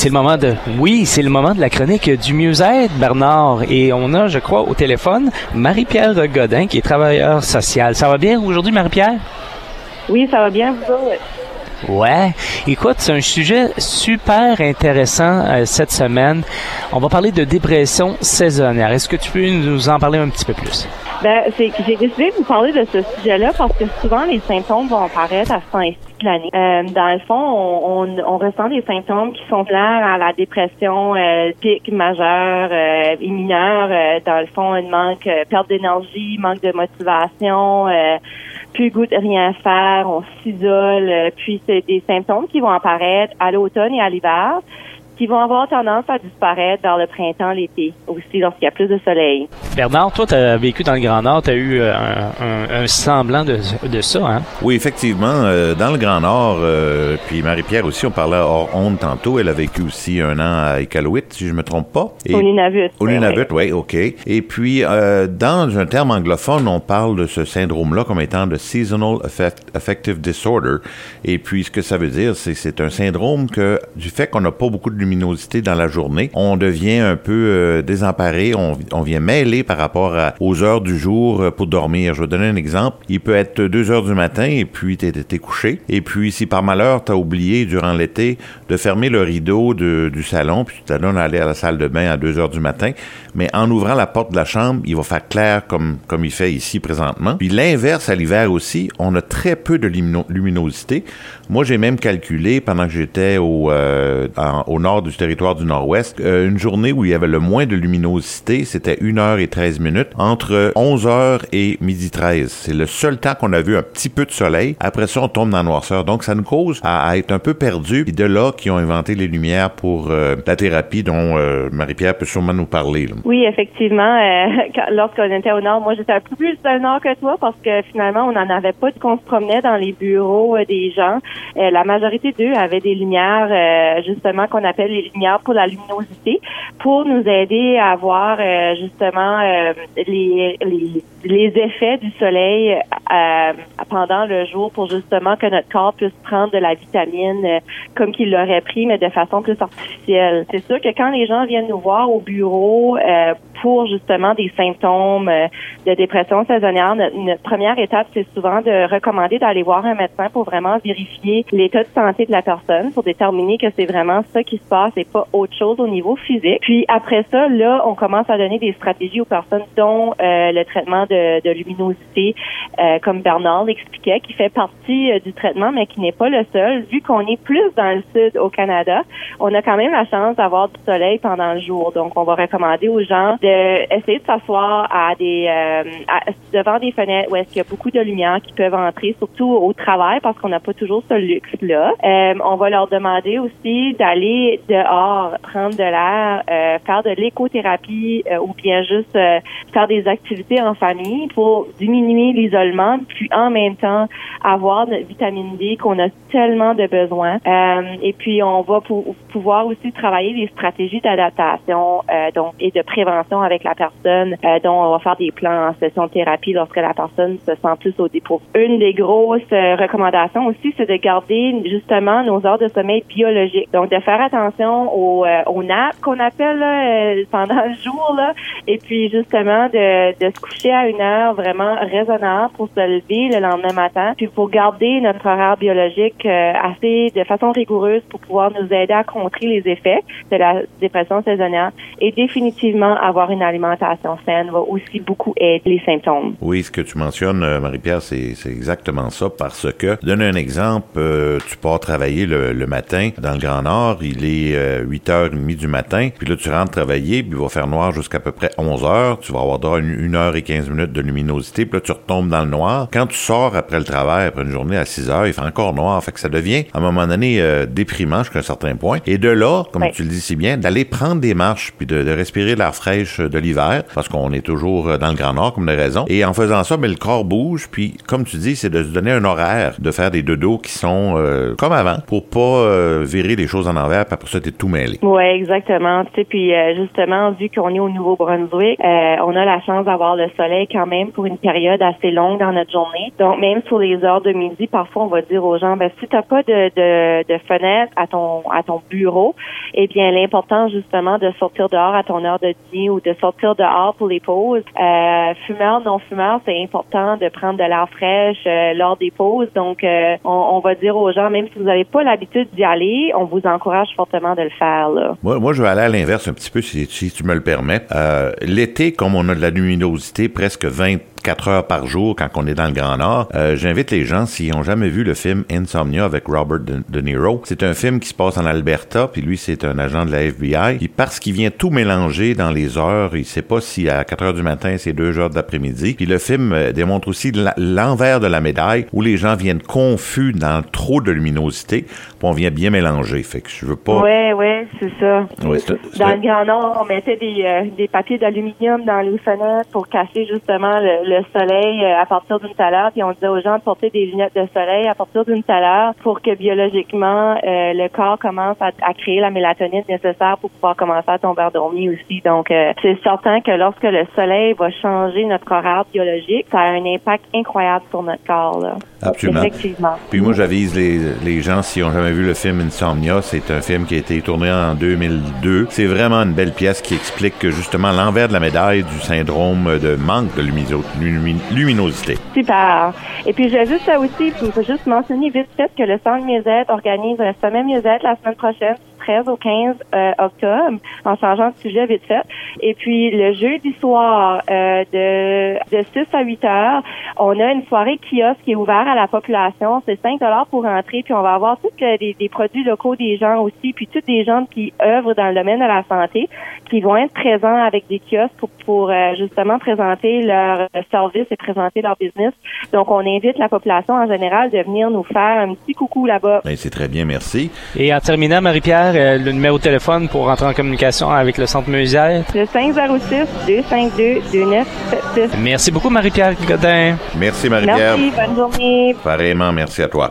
c'est le moment de, oui, c'est le moment de la chronique du mieux-être, Bernard. Et on a, je crois, au téléphone, Marie-Pierre Godin, qui est travailleur social. Ça va bien aujourd'hui, Marie-Pierre? Oui, ça va bien, vous Ouais. Écoute, c'est un sujet super intéressant euh, cette semaine. On va parler de dépression saisonnière. Est-ce que tu peux nous en parler un petit peu plus? Ben, c'est j'ai décidé de vous parler de ce sujet-là parce que souvent les symptômes vont apparaître à fin de l'année. Euh, dans le fond, on, on, on, ressent des symptômes qui sont clairs à la dépression euh, pic majeure euh, et mineure. Euh, dans le fond, un manque, euh, perte d'énergie, manque de motivation, euh, plus goût de rien faire, on s'isole. puis c'est des symptômes qui vont apparaître à l'automne et à l'hiver qui vont avoir tendance à disparaître dans le printemps, l'été, aussi lorsqu'il y a plus de soleil. Bernard, toi, tu as vécu dans le Grand Nord, tu as eu un, un, un, semblant de, de ça, hein? Oui, effectivement. Euh, dans le Grand Nord, euh, puis Marie-Pierre aussi, on parlait hors honte tantôt, elle a vécu aussi un an à Iqaluit, si je me trompe pas. Et, au Nunavut. Au Nunavut, oui, ouais, OK. Et puis, euh, dans un terme anglophone, on parle de ce syndrome-là comme étant de Seasonal Affective Disorder. Et puis, ce que ça veut dire, c'est que c'est un syndrome que, du fait qu'on n'a pas beaucoup de luminosité dans la journée, on devient un peu euh, désemparé, on, vient mêler par rapport aux heures du jour euh, pour dormir. Je vais donner un exemple. Il peut être 2 heures du matin et puis t'es es couché. Et puis si par malheur t'as oublié durant l'été de fermer le rideau de, du salon, puis tu t'adonnes à aller à la salle de bain à 2 heures du matin, mais en ouvrant la porte de la chambre, il va faire clair comme, comme il fait ici présentement. Puis l'inverse à l'hiver aussi, on a très peu de luminosité. Moi, j'ai même calculé pendant que j'étais au, euh, au nord du territoire du Nord-Ouest, euh, une journée où il y avait le moins de luminosité, c'était 1 heure et 13 minutes, entre 11 heures et midi 13. C'est le seul temps qu'on a vu un petit peu de soleil. Après ça, on tombe dans la noirceur. Donc, ça nous cause à, être un peu perdu. Et de là qui ont inventé les lumières pour euh, la thérapie dont euh, Marie-Pierre peut sûrement nous parler. Oui, effectivement. Lorsqu'on était au nord, moi, j'étais un peu plus au nord que toi parce que finalement, on n'en avait pas qu'on se promenait dans les bureaux des gens. la majorité d'eux avaient des lumières, justement, qu'on appelle les lumières pour la luminosité pour nous aider à voir euh, justement euh, les, les, les, effets du soleil euh, pendant le jour pour justement que notre corps puisse prendre de la vitamine euh, comme qu'il l'aurait pris, mais de façon plus artificielle. C'est sûr que quand les gens viennent nous voir au bureau euh, pour justement des symptômes de dépression saisonnière, notre, notre première étape, c'est souvent de recommander d'aller voir un médecin pour vraiment vérifier l'état de santé de la personne, pour déterminer que c'est vraiment ça qui se passe et pas autre chose au niveau physique. Puis après ça, là, on commence à donner des stratégies aux personnes, dont euh, le traitement de, de luminosité, euh, comme Bernard l'expliquait, qui fait partie euh, du traitement, mais qui n'est pas le seul. Vu qu'on est plus dans le sud au Canada, on a quand même la chance d'avoir du soleil pendant le jour. Donc, on va recommander aux gens d'essayer de, s'asseoir à des à, devant des fenêtres où est-ce qu'il y a beaucoup de lumière qui peuvent entrer, surtout au travail, parce qu'on n'a pas toujours ce luxe-là. on va leur demander aussi d'aller dehors, prendre de l'air, euh, faire de l'écothérapie euh, ou bien juste euh, faire des activités en famille pour diminuer l'isolement, puis en même temps avoir notre vitamine D qu'on a tellement de besoin. et puis on va pouvoir aussi travailler des stratégies d'adaptation donc et de prévention avec la personne, dont on va faire des plans en session de thérapie lorsque la personne se sent plus au dépôt. Une des grosses recommandations aussi, c'est de garder justement nos heures de sommeil biologiques. Donc de faire attention aux, aux nappes qu'on appelle là, euh, pendant le jour là, et puis justement de, de se coucher à une heure vraiment raisonnable pour se lever le lendemain matin, puis pour garder notre horaire biologique euh, assez de façon rigoureuse pour pouvoir nous aider à contrer les effets de la dépression saisonnière et définitivement avoir une alimentation saine va aussi beaucoup aider les symptômes. Oui, ce que tu mentionnes, euh, Marie-Pierre, c'est, exactement ça parce que, donne un exemple, tu pars travailler le, le, matin dans le Grand Nord, il est 8h30 du matin, puis là tu rentres travailler, puis il va faire noir jusqu'à peu près 11 heures, tu vas avoir droit à une, heure et 15 minutes de luminosité, puis là tu retombes dans le noir. Quand tu sors après le travail, après une journée à 6 heures, il fait encore noir, fait que ça devient à un moment donné euh, déprimant jusqu'à un certain point. Et de là, comme tu le dis si bien, d'aller prendre des marches, puis de, de respirer l'air fraîche de l'hiver, parce qu'on est toujours euh, dans le Grand Nord comme des raisons. Et en faisant ça, mais le corps bouge, puis comme tu dis, c'est de se donner un horaire, de faire des dodos qui sont euh, comme avant, pour pas virer les choses en envers, puis après ça, t'es tout mêlé. Oui, exactement. Tu sais, puis euh, justement, vu qu'on est au Nouveau-Brunswick, euh, on a la chance d'avoir le soleil quand même pour une période assez longue dans notre journée. Donc, même sur les heures de midi, parfois, on va dire aux gens, ben, si t'as pas de, de, de fenêtre à ton à ton bureau, eh bien, l'important justement de sortir dehors à ton heure de dîner ou de sortir dehors pour les pauses. Euh, fumeurs, non fumeurs, c'est important de prendre de l'air fraîche euh, lors des pauses. Donc, euh, on, on, va dire aux gens, même si vous n'avez pas l'habitude d'y aller, on vous encourage fortement de le faire. Là. Moi, moi, je vais aller à l'inverse un petit peu, si, si tu me le permets. Euh, l'été, comme on a de la luminosité, presque 20 4 heures par jour quand on est dans le Grand Nord. Euh, J'invite les gens, s'ils ont jamais vu le film Insomnia avec Robert De, de Niro, c'est un film qui se passe en Alberta, puis lui, c'est un agent de la FBI. Puis parce qu'il vient tout mélanger dans les heures, il sait pas si à 4 heures du matin, c'est 2 heures d'après-midi. Puis le film euh, démontre aussi l'envers de la médaille, où les gens viennent confus dans trop de luminosité, puis on vient bien mélanger. Fait que je veux pas... Ouais, ouais, c'est ça. Ouais, dans le Grand Nord, on mettait des, euh, des papiers d'aluminium dans les fenêtres pour cacher justement le le soleil euh, à partir d'une heure, puis on disait aux gens de porter des lunettes de soleil à partir d'une heure pour que biologiquement euh, le corps commence à, à, créer la mélatonine nécessaire pour pouvoir commencer à tomber endormi aussi. Donc euh, c'est certain que lorsque le soleil va changer notre horaire biologique, ça a un impact incroyable sur notre corps. Là. Absolument. Effectivement. Puis moi j'avise les, les gens s'ils ont jamais vu le film Insomnia, c'est un film qui a été tourné en 2002. C'est vraiment une belle pièce qui explique que justement l'envers de la médaille du syndrome de manque de luminosité. Super. Et puis, je juste ça aussi, juste mentionner vite fait que le Centre Mieux-être organise un sommet Mieux-être la semaine prochaine 13 au 15 euh, octobre, en changeant de sujet vite fait. Et puis le jeudi soir, euh, de, de 6 à 8 heures, on a une soirée kiosque qui est ouverte à la population. C'est 5 dollars pour entrer, puis on va avoir tous des, des, produits locaux des gens aussi, puis toutes des gens qui œuvrent dans le domaine de la santé, qui vont être présents avec des kiosques pour, pour euh, justement présenter leur service et présenter leur business. Donc, on invite la population en général de venir nous faire un petit coucou là-bas. Ben, c'est très bien, merci. Et en terminant, Marie-Pierre, euh, le numéro de téléphone pour rentrer en communication avec le Centre Musée. Le 506-252-2976. Merci beaucoup, Marie-Pierre Godin. Merci, Marie-Pierre. Merci, bonne journée. Pareillement, merci à toi.